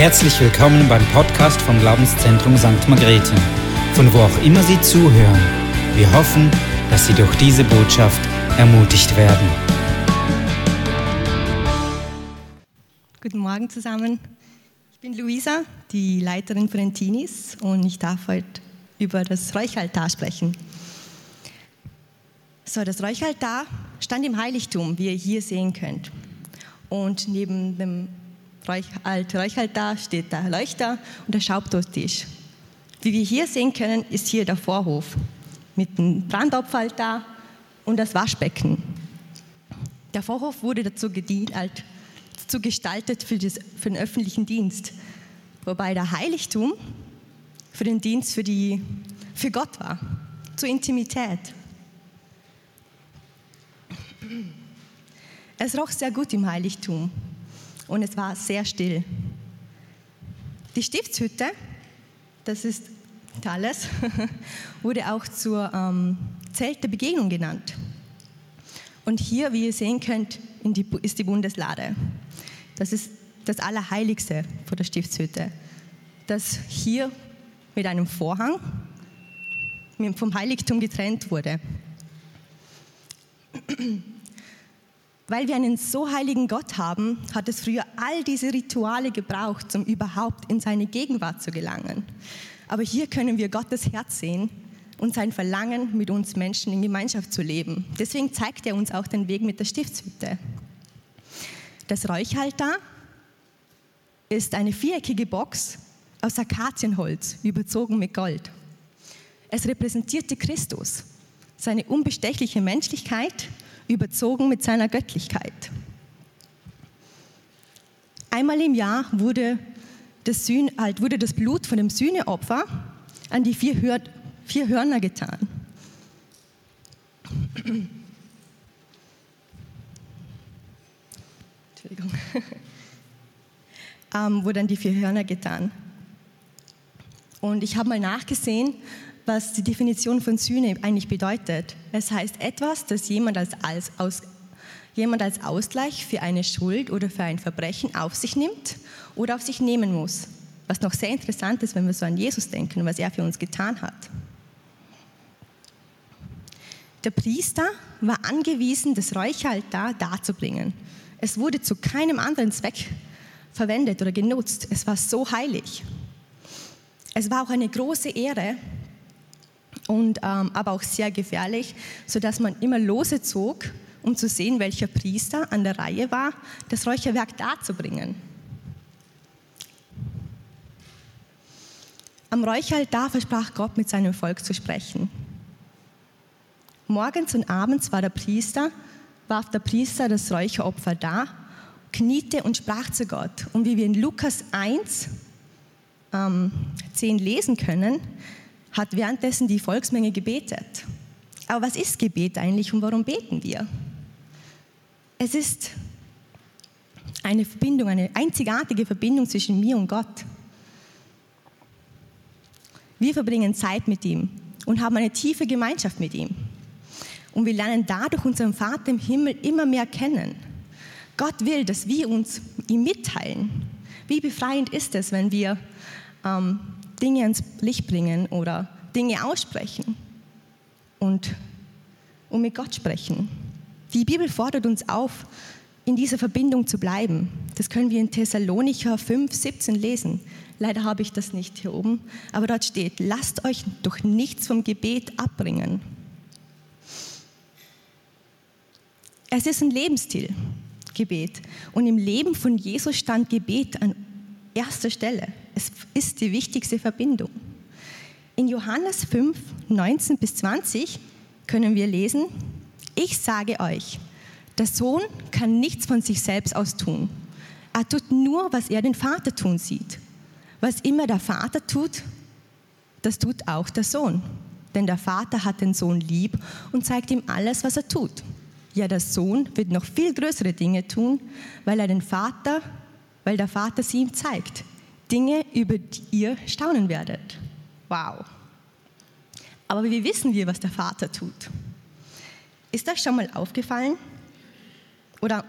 Herzlich willkommen beim Podcast vom Glaubenszentrum St. Margrethe, von wo auch immer Sie zuhören. Wir hoffen, dass Sie durch diese Botschaft ermutigt werden. Guten Morgen zusammen. Ich bin Luisa, die Leiterin von den Teenies und ich darf heute über das Räuchaltar sprechen. So, das Räuchaltar stand im Heiligtum, wie ihr hier sehen könnt. Und neben dem Räuchaltar steht der Leuchter und der Schaubtodtisch. Wie wir hier sehen können, ist hier der Vorhof mit dem Brandopferaltar und das Waschbecken. Der Vorhof wurde dazu, gedient, dazu gestaltet für, das, für den öffentlichen Dienst, wobei der Heiligtum für den Dienst für, die, für Gott war, zur Intimität. Es roch sehr gut im Heiligtum und es war sehr still. Die Stiftshütte, das ist alles, wurde auch zur ähm, Zelt der Begegnung genannt. Und hier, wie ihr sehen könnt, die, ist die Bundeslade. Das ist das Allerheiligste vor der Stiftshütte, das hier mit einem Vorhang vom Heiligtum getrennt wurde. Weil wir einen so heiligen Gott haben, hat es früher all diese Rituale gebraucht, um überhaupt in seine Gegenwart zu gelangen. Aber hier können wir Gottes Herz sehen und sein Verlangen, mit uns Menschen in Gemeinschaft zu leben. Deswegen zeigt er uns auch den Weg mit der Stiftshütte. Das Räuchaltar ist eine viereckige Box aus Akazienholz, überzogen mit Gold. Es repräsentierte Christus, seine unbestechliche Menschlichkeit überzogen mit seiner Göttlichkeit. Einmal im Jahr wurde das, halt wurde das Blut von dem Sühneopfer an die vier, Hör, vier Hörner getan. Entschuldigung. ähm, wurde an die vier Hörner getan. Und ich habe mal nachgesehen, was die Definition von Sühne eigentlich bedeutet. Es heißt etwas, das jemand als, als, aus, jemand als Ausgleich für eine Schuld oder für ein Verbrechen auf sich nimmt oder auf sich nehmen muss. Was noch sehr interessant ist, wenn wir so an Jesus denken was er für uns getan hat. Der Priester war angewiesen, das Räucheraltar darzubringen. Es wurde zu keinem anderen Zweck verwendet oder genutzt. Es war so heilig. Es war auch eine große Ehre, und, ähm, aber auch sehr gefährlich, sodass man immer lose zog, um zu sehen, welcher Priester an der Reihe war, das Räucherwerk darzubringen. Am Räucheraltar versprach Gott, mit seinem Volk zu sprechen. Morgens und abends war der Priester, warf der Priester das Räucheropfer dar, kniete und sprach zu Gott. Und wie wir in Lukas 1, ähm, 10 lesen können, hat währenddessen die Volksmenge gebetet. Aber was ist Gebet eigentlich und warum beten wir? Es ist eine Verbindung, eine einzigartige Verbindung zwischen mir und Gott. Wir verbringen Zeit mit ihm und haben eine tiefe Gemeinschaft mit ihm. Und wir lernen dadurch unseren Vater im Himmel immer mehr kennen. Gott will, dass wir uns ihm mitteilen. Wie befreiend ist es, wenn wir ähm, Dinge ins Licht bringen oder Dinge aussprechen und, und mit Gott sprechen. Die Bibel fordert uns auf, in dieser Verbindung zu bleiben. Das können wir in Thessalonicher 5, 17 lesen. Leider habe ich das nicht hier oben, aber dort steht, lasst euch durch nichts vom Gebet abbringen. Es ist ein Lebensstil, Gebet. Und im Leben von Jesus stand Gebet an erster Stelle. Es ist die wichtigste Verbindung. In Johannes 5, 19 bis 20 können wir lesen, ich sage euch, der Sohn kann nichts von sich selbst aus tun. Er tut nur, was er den Vater tun sieht. Was immer der Vater tut, das tut auch der Sohn. Denn der Vater hat den Sohn lieb und zeigt ihm alles, was er tut. Ja, der Sohn wird noch viel größere Dinge tun, weil er den Vater, weil der Vater sie ihm zeigt. Dinge, über die ihr staunen werdet. Wow. Aber wie wissen wir, was der Vater tut? Ist das schon mal aufgefallen? Oder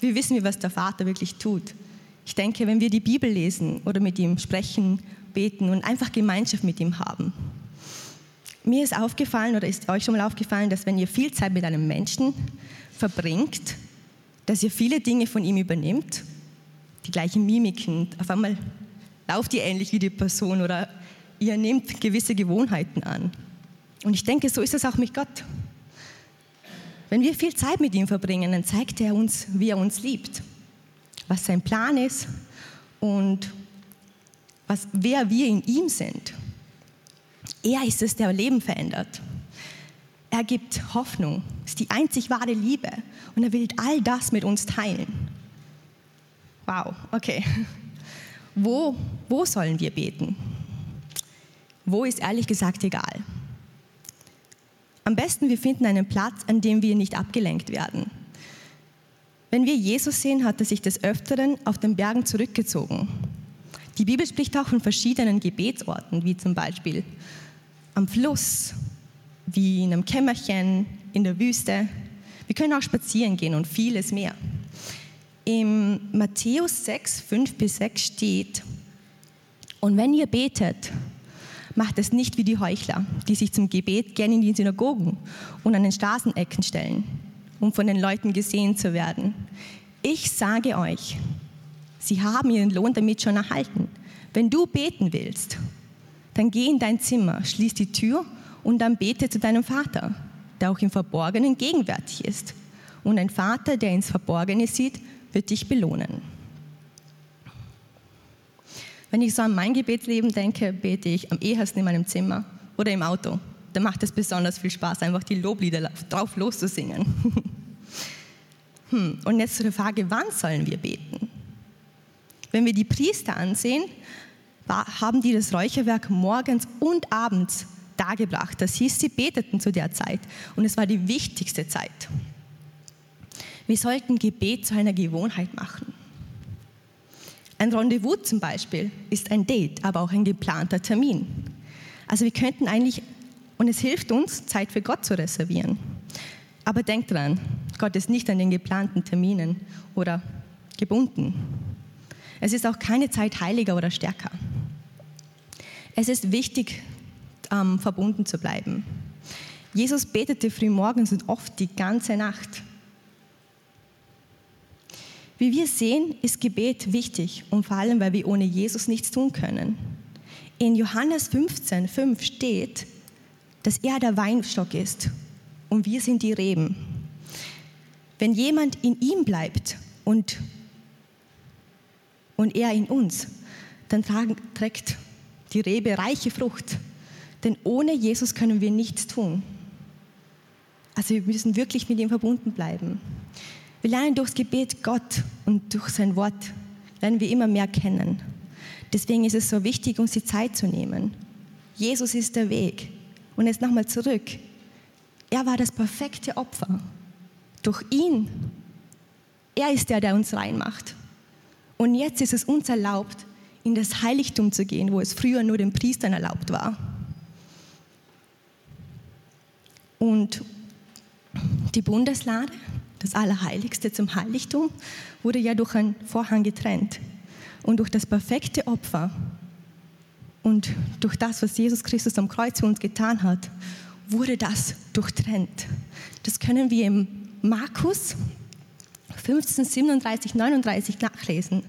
wie wissen wir, was der Vater wirklich tut? Ich denke, wenn wir die Bibel lesen oder mit ihm sprechen, beten und einfach Gemeinschaft mit ihm haben. Mir ist aufgefallen oder ist euch schon mal aufgefallen, dass wenn ihr viel Zeit mit einem Menschen verbringt, dass ihr viele Dinge von ihm übernimmt, die gleichen Mimiken, auf einmal lauft ihr ähnlich wie die Person oder ihr nehmt gewisse Gewohnheiten an. Und ich denke, so ist es auch mit Gott. Wenn wir viel Zeit mit ihm verbringen, dann zeigt er uns, wie er uns liebt, was sein Plan ist und was, wer wir in ihm sind. Er ist es, der Leben verändert. Er gibt Hoffnung, ist die einzig wahre Liebe und er will all das mit uns teilen. Wow, okay. Wo, wo sollen wir beten? Wo ist ehrlich gesagt egal. Am besten, wir finden einen Platz, an dem wir nicht abgelenkt werden. Wenn wir Jesus sehen, hat er sich des Öfteren auf den Bergen zurückgezogen. Die Bibel spricht auch von verschiedenen Gebetsorten, wie zum Beispiel am Fluss, wie in einem Kämmerchen, in der Wüste. Wir können auch spazieren gehen und vieles mehr. Im Matthäus 6, 5 bis 6 steht, und wenn ihr betet, macht es nicht wie die Heuchler, die sich zum Gebet gerne in die Synagogen und an den Straßenecken stellen, um von den Leuten gesehen zu werden. Ich sage euch, sie haben ihren Lohn damit schon erhalten. Wenn du beten willst, dann geh in dein Zimmer, schließ die Tür und dann bete zu deinem Vater, der auch im Verborgenen gegenwärtig ist. Und ein Vater, der ins Verborgene sieht, wird dich belohnen. Wenn ich so an mein Gebetsleben denke, bete ich am ehesten in meinem Zimmer oder im Auto. Da macht es besonders viel Spaß, einfach die Loblieder drauf loszusingen. hm, und jetzt zu der Frage, wann sollen wir beten? Wenn wir die Priester ansehen, haben die das Räucherwerk morgens und abends dargebracht. Das hieß, sie beteten zu der Zeit und es war die wichtigste Zeit. Wir sollten Gebet zu einer Gewohnheit machen. Ein Rendezvous zum Beispiel ist ein Date, aber auch ein geplanter Termin. Also wir könnten eigentlich, und es hilft uns, Zeit für Gott zu reservieren. Aber denkt dran, Gott ist nicht an den geplanten Terminen oder gebunden. Es ist auch keine Zeit heiliger oder stärker. Es ist wichtig, ähm, verbunden zu bleiben. Jesus betete früh morgens und oft die ganze Nacht. Wie wir sehen, ist Gebet wichtig und vor allem, weil wir ohne Jesus nichts tun können. In Johannes 15, 5 steht, dass er der Weinstock ist und wir sind die Reben. Wenn jemand in ihm bleibt und, und er in uns, dann tragen, trägt die Rebe reiche Frucht. Denn ohne Jesus können wir nichts tun. Also wir müssen wirklich mit ihm verbunden bleiben. Wir lernen durchs Gebet Gott und durch sein Wort lernen wir immer mehr kennen. Deswegen ist es so wichtig, uns die Zeit zu nehmen. Jesus ist der Weg. Und jetzt nochmal zurück. Er war das perfekte Opfer. Durch ihn. Er ist der, der uns reinmacht. Und jetzt ist es uns erlaubt, in das Heiligtum zu gehen, wo es früher nur den Priestern erlaubt war. Und die Bundeslade, das Allerheiligste zum Heiligtum, wurde ja durch einen Vorhang getrennt. Und durch das perfekte Opfer und durch das, was Jesus Christus am Kreuz für uns getan hat, wurde das durchtrennt. Das können wir im Markus 15, 37, 39 nachlesen.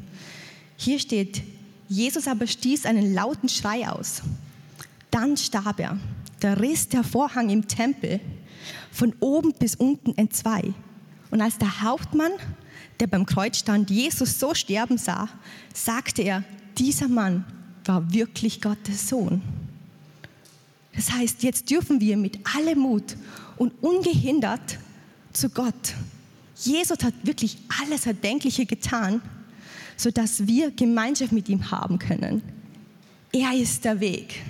Hier steht, Jesus aber stieß einen lauten Schrei aus. Dann starb er. Da riss der Vorhang im Tempel von oben bis unten entzwei. Und als der Hauptmann, der beim Kreuz stand, Jesus so sterben sah, sagte er, dieser Mann war wirklich Gottes Sohn. Das heißt, jetzt dürfen wir mit allem Mut und ungehindert zu Gott. Jesus hat wirklich alles Erdenkliche getan, sodass wir Gemeinschaft mit ihm haben können. Er ist der Weg.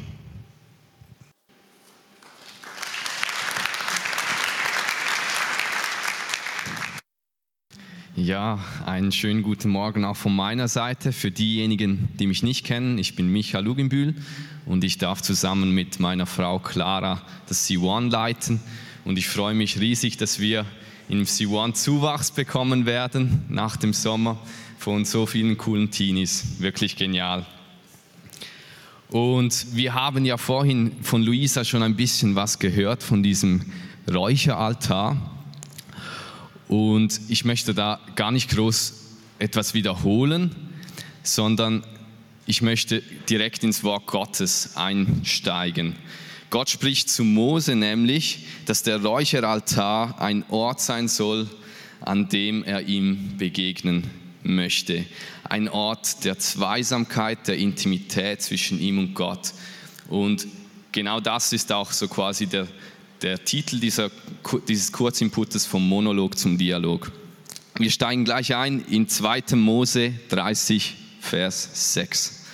Ja, einen schönen guten Morgen auch von meiner Seite. Für diejenigen, die mich nicht kennen, ich bin Michael Luginbühl und ich darf zusammen mit meiner Frau Clara das C1 leiten. Und ich freue mich riesig, dass wir im C1 Zuwachs bekommen werden nach dem Sommer von so vielen coolen Teenies. Wirklich genial. Und wir haben ja vorhin von Luisa schon ein bisschen was gehört von diesem Räucheraltar. Und ich möchte da gar nicht groß etwas wiederholen, sondern ich möchte direkt ins Wort Gottes einsteigen. Gott spricht zu Mose nämlich, dass der Räucheraltar ein Ort sein soll, an dem er ihm begegnen möchte. Ein Ort der Zweisamkeit, der Intimität zwischen ihm und Gott. Und genau das ist auch so quasi der, der Titel dieser, dieses Kurzinputes vom Monolog zum Dialog. Wir steigen gleich ein in 2. Mose 30, Vers 6.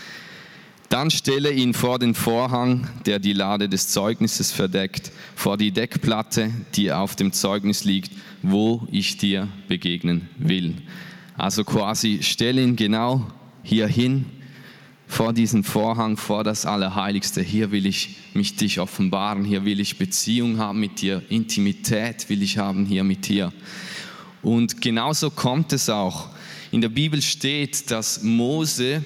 Dann stelle ihn vor den Vorhang, der die Lade des Zeugnisses verdeckt, vor die Deckplatte, die auf dem Zeugnis liegt, wo ich dir begegnen will. Also quasi stell ihn genau hier hin, vor diesen Vorhang, vor das Allerheiligste. Hier will ich mich dich offenbaren, hier will ich Beziehung haben mit dir, Intimität will ich haben hier mit dir. Und genauso kommt es auch. In der Bibel steht, dass Mose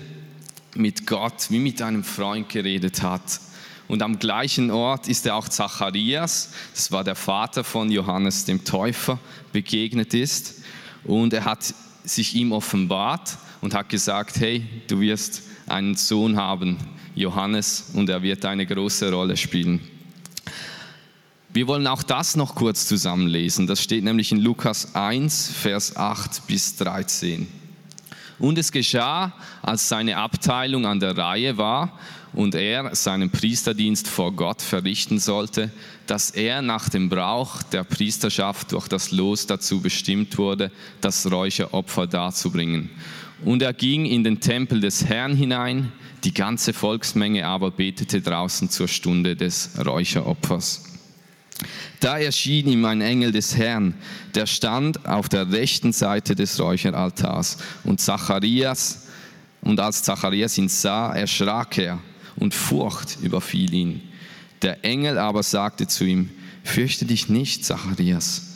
mit Gott wie mit einem Freund geredet hat. Und am gleichen Ort ist er auch Zacharias, das war der Vater von Johannes dem Täufer, begegnet ist. Und er hat sich ihm offenbart und hat gesagt, hey, du wirst einen Sohn haben, Johannes, und er wird eine große Rolle spielen. Wir wollen auch das noch kurz zusammenlesen. Das steht nämlich in Lukas 1, Vers 8 bis 13. Und es geschah, als seine Abteilung an der Reihe war und er seinen Priesterdienst vor Gott verrichten sollte, dass er nach dem Brauch der Priesterschaft durch das Los dazu bestimmt wurde, das Räucheropfer darzubringen. Und er ging in den Tempel des Herrn hinein, die ganze Volksmenge aber betete draußen zur Stunde des Räucheropfers. Da erschien ihm ein Engel des Herrn, der stand auf der rechten Seite des Räucheraltars. Und Zacharias, und als Zacharias ihn sah, erschrak er und Furcht überfiel ihn. Der Engel aber sagte zu ihm, fürchte dich nicht, Zacharias,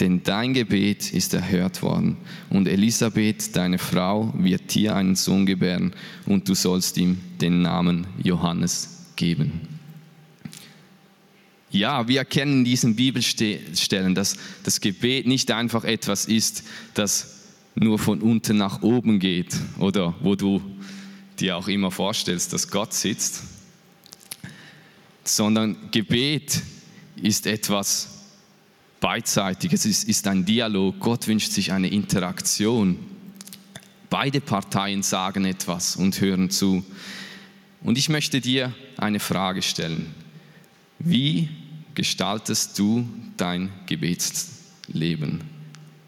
denn dein Gebet ist erhört worden. Und Elisabeth, deine Frau, wird dir einen Sohn gebären und du sollst ihm den Namen Johannes geben. Ja, wir erkennen in diesen Bibelstellen, dass das Gebet nicht einfach etwas ist, das nur von unten nach oben geht oder wo du dir auch immer vorstellst, dass Gott sitzt, sondern Gebet ist etwas Beidseitiges, es ist ein Dialog. Gott wünscht sich eine Interaktion. Beide Parteien sagen etwas und hören zu. Und ich möchte dir eine Frage stellen. Wie gestaltest du dein Gebetsleben?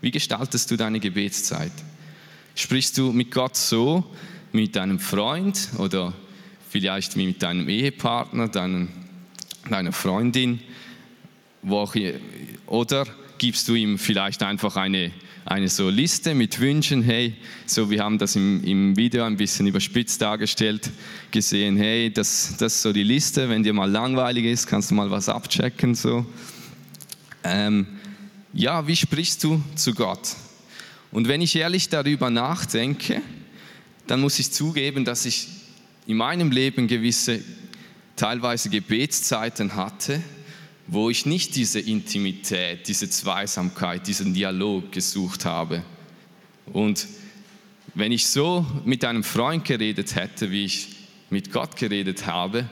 Wie gestaltest du deine Gebetszeit? Sprichst du mit Gott so, mit deinem Freund oder vielleicht mit deinem Ehepartner, deinen, deiner Freundin? Oder gibst du ihm vielleicht einfach eine eine so Liste mit Wünschen, hey, so wir haben das im, im Video ein bisschen überspitzt dargestellt, gesehen, hey, das, das ist so die Liste, wenn dir mal langweilig ist, kannst du mal was abchecken, so. Ähm, ja, wie sprichst du zu Gott? Und wenn ich ehrlich darüber nachdenke, dann muss ich zugeben, dass ich in meinem Leben gewisse teilweise Gebetszeiten hatte, wo ich nicht diese Intimität, diese Zweisamkeit, diesen Dialog gesucht habe. Und wenn ich so mit einem Freund geredet hätte, wie ich mit Gott geredet habe,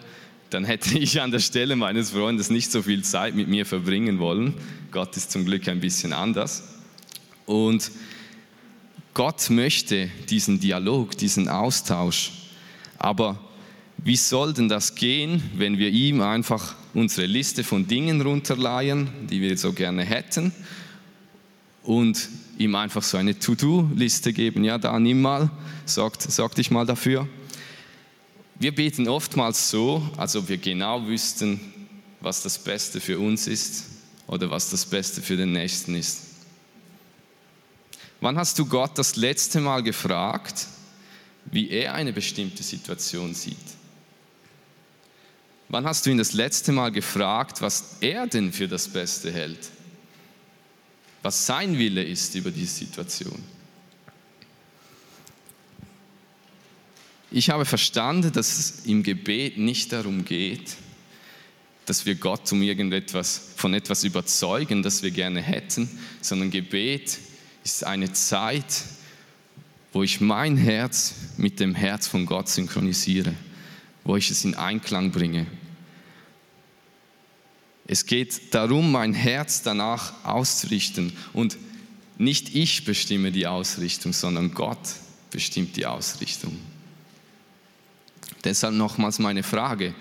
dann hätte ich an der Stelle meines Freundes nicht so viel Zeit mit mir verbringen wollen. Gott ist zum Glück ein bisschen anders. Und Gott möchte diesen Dialog, diesen Austausch. Aber wie soll denn das gehen, wenn wir ihm einfach unsere Liste von Dingen runterleihen, die wir so gerne hätten, und ihm einfach so eine To-Do-Liste geben? Ja, da nimm mal, sorg, sorg dich mal dafür. Wir beten oftmals so, als ob wir genau wüssten, was das Beste für uns ist oder was das Beste für den Nächsten ist. Wann hast du Gott das letzte Mal gefragt, wie er eine bestimmte Situation sieht? Wann hast du ihn das letzte Mal gefragt, was er denn für das Beste hält? was sein Wille ist über die Situation. Ich habe verstanden, dass es im Gebet nicht darum geht, dass wir Gott um irgendetwas von etwas überzeugen, das wir gerne hätten, sondern Gebet ist eine Zeit, wo ich mein Herz mit dem Herz von Gott synchronisiere, wo ich es in Einklang bringe. Es geht darum, mein Herz danach auszurichten und nicht ich bestimme die Ausrichtung, sondern Gott bestimmt die Ausrichtung. Deshalb nochmals meine Frage,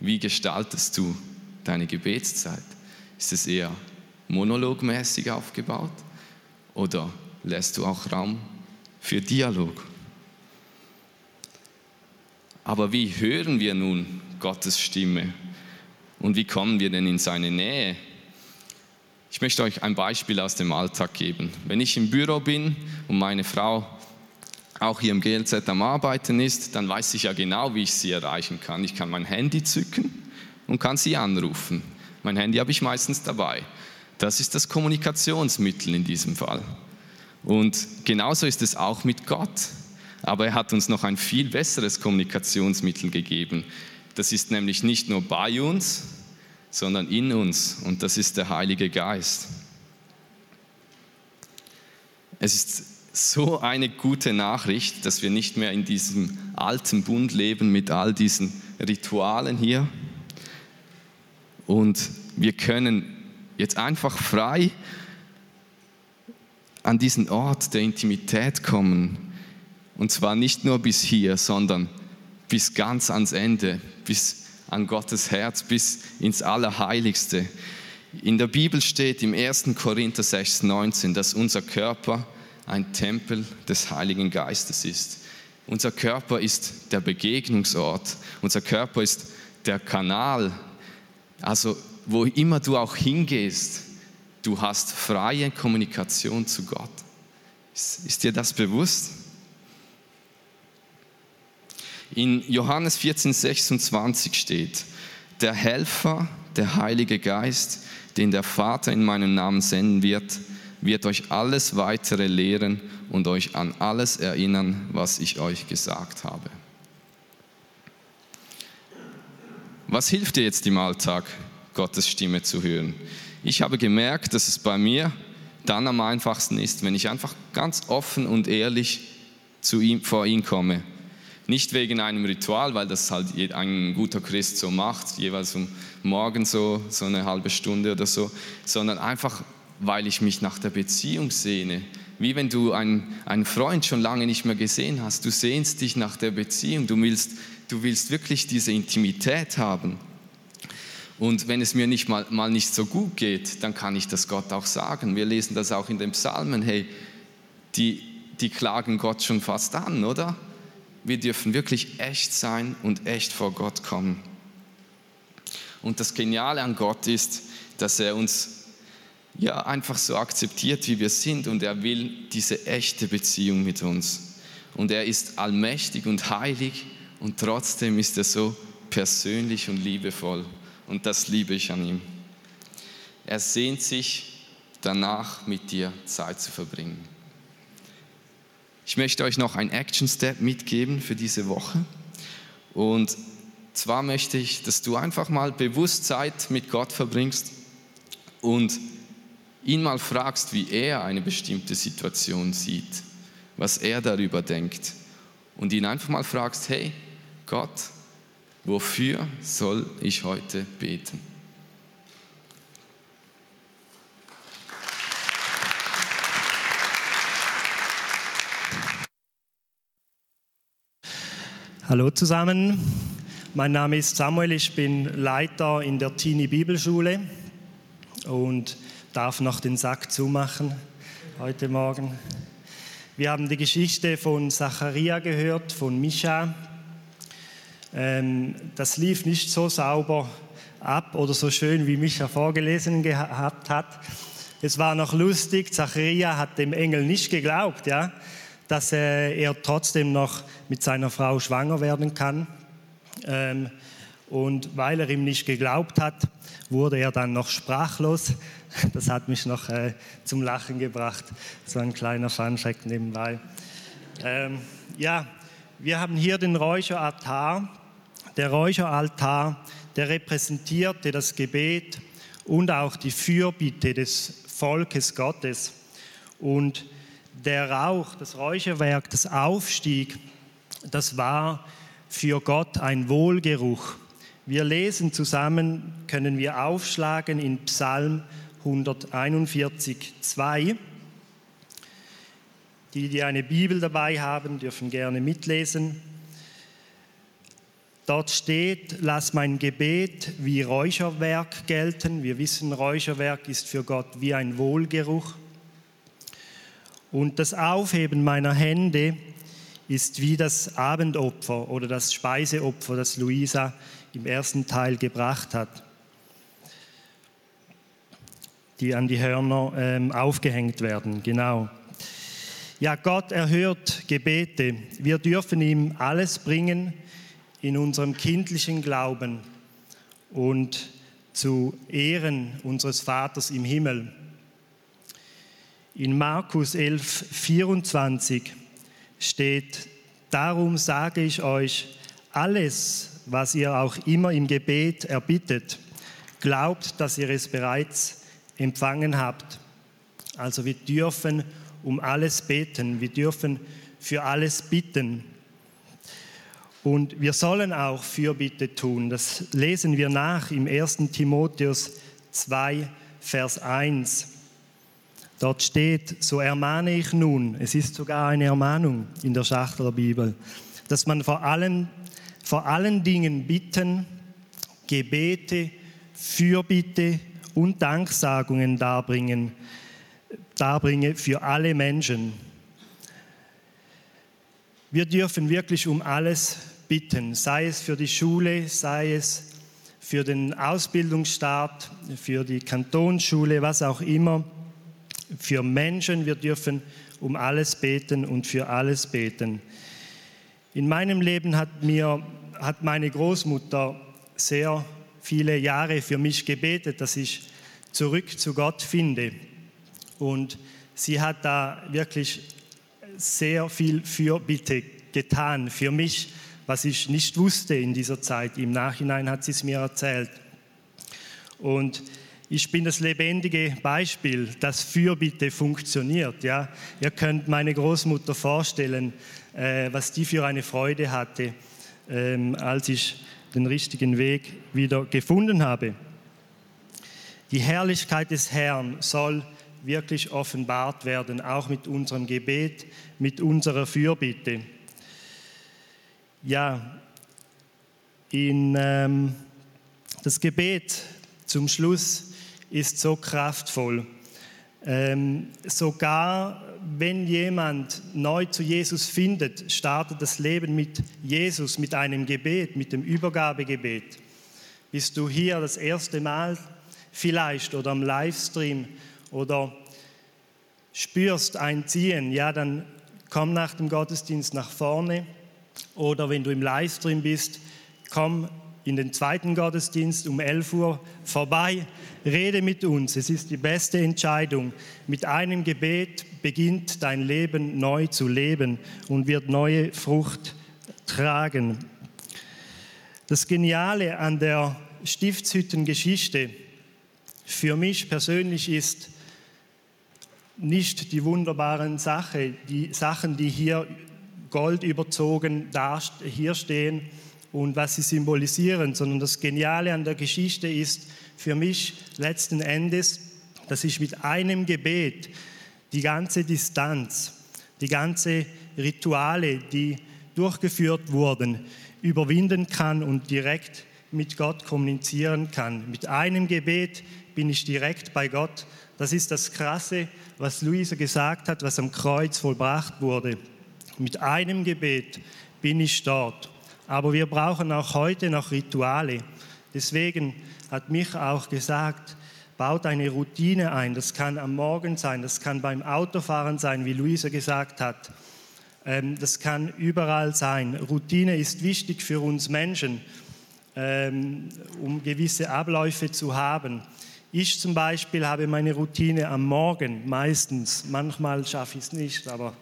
wie gestaltest du deine Gebetszeit? Ist es eher monologmäßig aufgebaut oder lässt du auch Raum für Dialog? Aber wie hören wir nun Gottes Stimme und wie kommen wir denn in seine Nähe? Ich möchte euch ein Beispiel aus dem Alltag geben. Wenn ich im Büro bin und meine Frau auch hier im GLZ am Arbeiten ist, dann weiß ich ja genau, wie ich sie erreichen kann. Ich kann mein Handy zücken und kann sie anrufen. Mein Handy habe ich meistens dabei. Das ist das Kommunikationsmittel in diesem Fall. Und genauso ist es auch mit Gott. Aber er hat uns noch ein viel besseres Kommunikationsmittel gegeben. Das ist nämlich nicht nur bei uns, sondern in uns. Und das ist der Heilige Geist. Es ist so eine gute Nachricht, dass wir nicht mehr in diesem alten Bund leben mit all diesen Ritualen hier. Und wir können jetzt einfach frei an diesen Ort der Intimität kommen. Und zwar nicht nur bis hier, sondern bis ganz ans Ende, bis an Gottes Herz, bis ins Allerheiligste. In der Bibel steht im 1. Korinther 6, 19, dass unser Körper ein Tempel des Heiligen Geistes ist. Unser Körper ist der Begegnungsort. Unser Körper ist der Kanal. Also wo immer du auch hingehst, du hast freie Kommunikation zu Gott. Ist, ist dir das bewusst? In Johannes 14, 26 steht, der Helfer, der Heilige Geist, den der Vater in meinem Namen senden wird, wird euch alles weitere lehren und euch an alles erinnern, was ich euch gesagt habe. Was hilft dir jetzt im Alltag, Gottes Stimme zu hören? Ich habe gemerkt, dass es bei mir dann am einfachsten ist, wenn ich einfach ganz offen und ehrlich zu ihm, vor ihn komme. Nicht wegen einem Ritual, weil das halt ein guter Christ so macht, jeweils um morgen so, so eine halbe Stunde oder so, sondern einfach, weil ich mich nach der Beziehung sehne. Wie wenn du einen, einen Freund schon lange nicht mehr gesehen hast. Du sehnst dich nach der Beziehung. Du willst, du willst wirklich diese Intimität haben. Und wenn es mir nicht mal, mal nicht so gut geht, dann kann ich das Gott auch sagen. Wir lesen das auch in den Psalmen. Hey, die, die klagen Gott schon fast an, oder? Wir dürfen wirklich echt sein und echt vor Gott kommen. Und das Geniale an Gott ist, dass er uns ja, einfach so akzeptiert, wie wir sind und er will diese echte Beziehung mit uns. Und er ist allmächtig und heilig und trotzdem ist er so persönlich und liebevoll und das liebe ich an ihm. Er sehnt sich danach, mit dir Zeit zu verbringen. Ich möchte euch noch ein Action Step mitgeben für diese Woche. Und zwar möchte ich, dass du einfach mal bewusst Zeit mit Gott verbringst und ihn mal fragst, wie er eine bestimmte Situation sieht, was er darüber denkt. Und ihn einfach mal fragst, hey Gott, wofür soll ich heute beten? Hallo zusammen, mein Name ist Samuel, ich bin Leiter in der Teenie Bibelschule und darf noch den Sack zumachen heute Morgen. Wir haben die Geschichte von Zacharia gehört, von Mischa. Ähm, das lief nicht so sauber ab oder so schön, wie Micha vorgelesen gehabt hat. Es war noch lustig, Zacharia hat dem Engel nicht geglaubt, ja, dass er trotzdem noch mit seiner Frau schwanger werden kann. Ähm, Und weil er ihm nicht geglaubt hat, wurde er dann noch sprachlos. Das hat mich noch äh, zum Lachen gebracht. So ein kleiner Funfact nebenbei. Ähm, ja, wir haben hier den Räucheraltar. Der Räucheraltar, der repräsentierte das Gebet und auch die Fürbitte des Volkes Gottes. Und der Rauch, das Räucherwerk, das Aufstieg, das war für Gott ein Wohlgeruch. Wir lesen zusammen, können wir aufschlagen in Psalm 141, 2. Die, die eine Bibel dabei haben, dürfen gerne mitlesen. Dort steht, lass mein Gebet wie Räucherwerk gelten. Wir wissen, Räucherwerk ist für Gott wie ein Wohlgeruch. Und das Aufheben meiner Hände ist wie das Abendopfer oder das Speiseopfer, das Luisa im ersten Teil gebracht hat, die an die Hörner ähm, aufgehängt werden. Genau. Ja, Gott erhört Gebete. Wir dürfen ihm alles bringen in unserem kindlichen Glauben und zu Ehren unseres Vaters im Himmel. In Markus 11, 24 steht, darum sage ich euch, alles, was ihr auch immer im Gebet erbittet, glaubt, dass ihr es bereits empfangen habt. Also wir dürfen um alles beten, wir dürfen für alles bitten. Und wir sollen auch Fürbitte tun. Das lesen wir nach im 1. Timotheus 2, Vers 1. Dort steht, so ermahne ich nun, es ist sogar eine Ermahnung in der Schachteler Bibel, dass man vor allen, vor allen Dingen Bitten, Gebete, Fürbitte und Danksagungen darbringen, darbringe für alle Menschen. Wir dürfen wirklich um alles bitten, sei es für die Schule, sei es für den Ausbildungsstart, für die Kantonsschule, was auch immer, für Menschen. Wir dürfen um alles beten und für alles beten. In meinem Leben hat mir hat meine Großmutter sehr viele Jahre für mich gebetet, dass ich zurück zu Gott finde. Und sie hat da wirklich sehr viel Fürbitte getan für mich was ich nicht wusste in dieser Zeit. Im Nachhinein hat sie es mir erzählt. Und ich bin das lebendige Beispiel, dass Fürbitte funktioniert. Ja? Ihr könnt meine Großmutter vorstellen, äh, was die für eine Freude hatte, ähm, als ich den richtigen Weg wieder gefunden habe. Die Herrlichkeit des Herrn soll wirklich offenbart werden, auch mit unserem Gebet, mit unserer Fürbitte ja, in, ähm, das Gebet zum Schluss ist so kraftvoll. Ähm, sogar wenn jemand neu zu Jesus findet, startet das Leben mit Jesus, mit einem Gebet, mit dem Übergabegebet. Bist du hier das erste Mal vielleicht oder am Livestream oder spürst ein Ziehen, ja, dann komm nach dem Gottesdienst nach vorne oder wenn du im Livestream bist, komm in den zweiten Gottesdienst um 11 Uhr vorbei, rede mit uns. Es ist die beste Entscheidung. Mit einem Gebet beginnt dein Leben neu zu leben und wird neue Frucht tragen. Das Geniale an der Stiftshüttengeschichte für mich persönlich ist nicht die wunderbaren Sache, die Sachen, die hier Gold überzogen da, hier stehen und was sie symbolisieren, sondern das Geniale an der Geschichte ist für mich letzten Endes, dass ich mit einem Gebet die ganze Distanz, die ganze Rituale, die durchgeführt wurden, überwinden kann und direkt mit Gott kommunizieren kann. Mit einem Gebet bin ich direkt bei Gott. Das ist das Krasse, was Luisa gesagt hat, was am Kreuz vollbracht wurde. Mit einem Gebet bin ich dort. Aber wir brauchen auch heute noch Rituale. Deswegen hat mich auch gesagt, baut eine Routine ein. Das kann am Morgen sein, das kann beim Autofahren sein, wie Luisa gesagt hat. Ähm, das kann überall sein. Routine ist wichtig für uns Menschen. ähm, um gewisse Abläufe zu haben. Ich zum Beispiel habe meine Routine am Morgen meistens. Manchmal schaffe ich es nicht, aber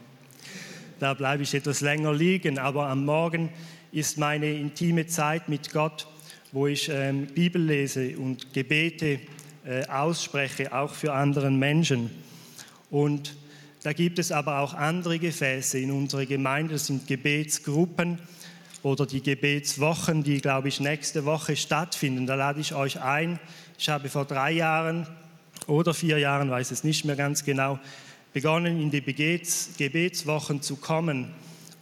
da bleibe ich etwas länger liegen. Aber am Morgen ist meine intime Zeit mit Gott, wo ich ähm, Bibel lese und Gebete äh, ausspreche, auch für anderen Menschen. Und da gibt es aber auch andere Gefäße in unserer Gemeinde, das sind Gebetsgruppen oder die Gebetswochen, die, glaube ich, nächste Woche stattfinden. Da lade ich euch ein. Ich habe vor drei Jahren oder vier Jahren, weiß es nicht mehr ganz genau, begonnen, in die Gebets Gebetswochen zu kommen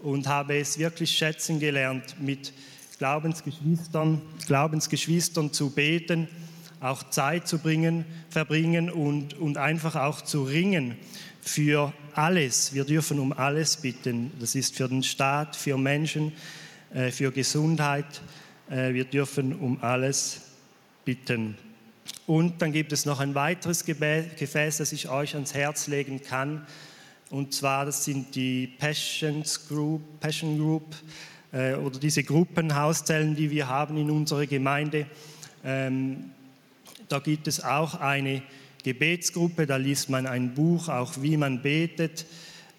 und habe es wirklich schätzen gelernt, mit Glaubensgeschwistern, Glaubensgeschwistern zu beten, auch Zeit zu bringen, verbringen und, und einfach auch zu ringen für alles. Wir dürfen um alles bitten. Das ist für den Staat, für Menschen, äh, für Gesundheit. Äh, wir dürfen um alles bitten. Und dann gibt es noch ein weiteres Gefäß, das ich euch ans Herz legen kann. Und zwar, das sind die Passions Group, Passion Group äh, oder diese Gruppenhauszellen, die wir haben in unserer Gemeinde. Ähm, da gibt es auch eine Gebetsgruppe, da liest man ein Buch, auch wie man betet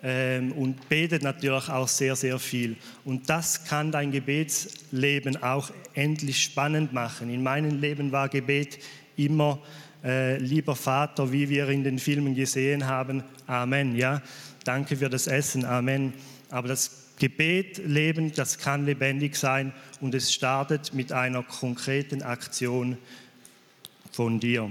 ähm, und betet natürlich auch sehr, sehr viel. Und das kann dein Gebetsleben auch endlich spannend machen. In meinem Leben war Gebet immer, äh, lieber Vater, wie wir in den Filmen gesehen haben, Amen, ja, danke für das Essen, Amen. Aber das Gebetleben, das kann lebendig sein und es startet mit einer konkreten Aktion von dir.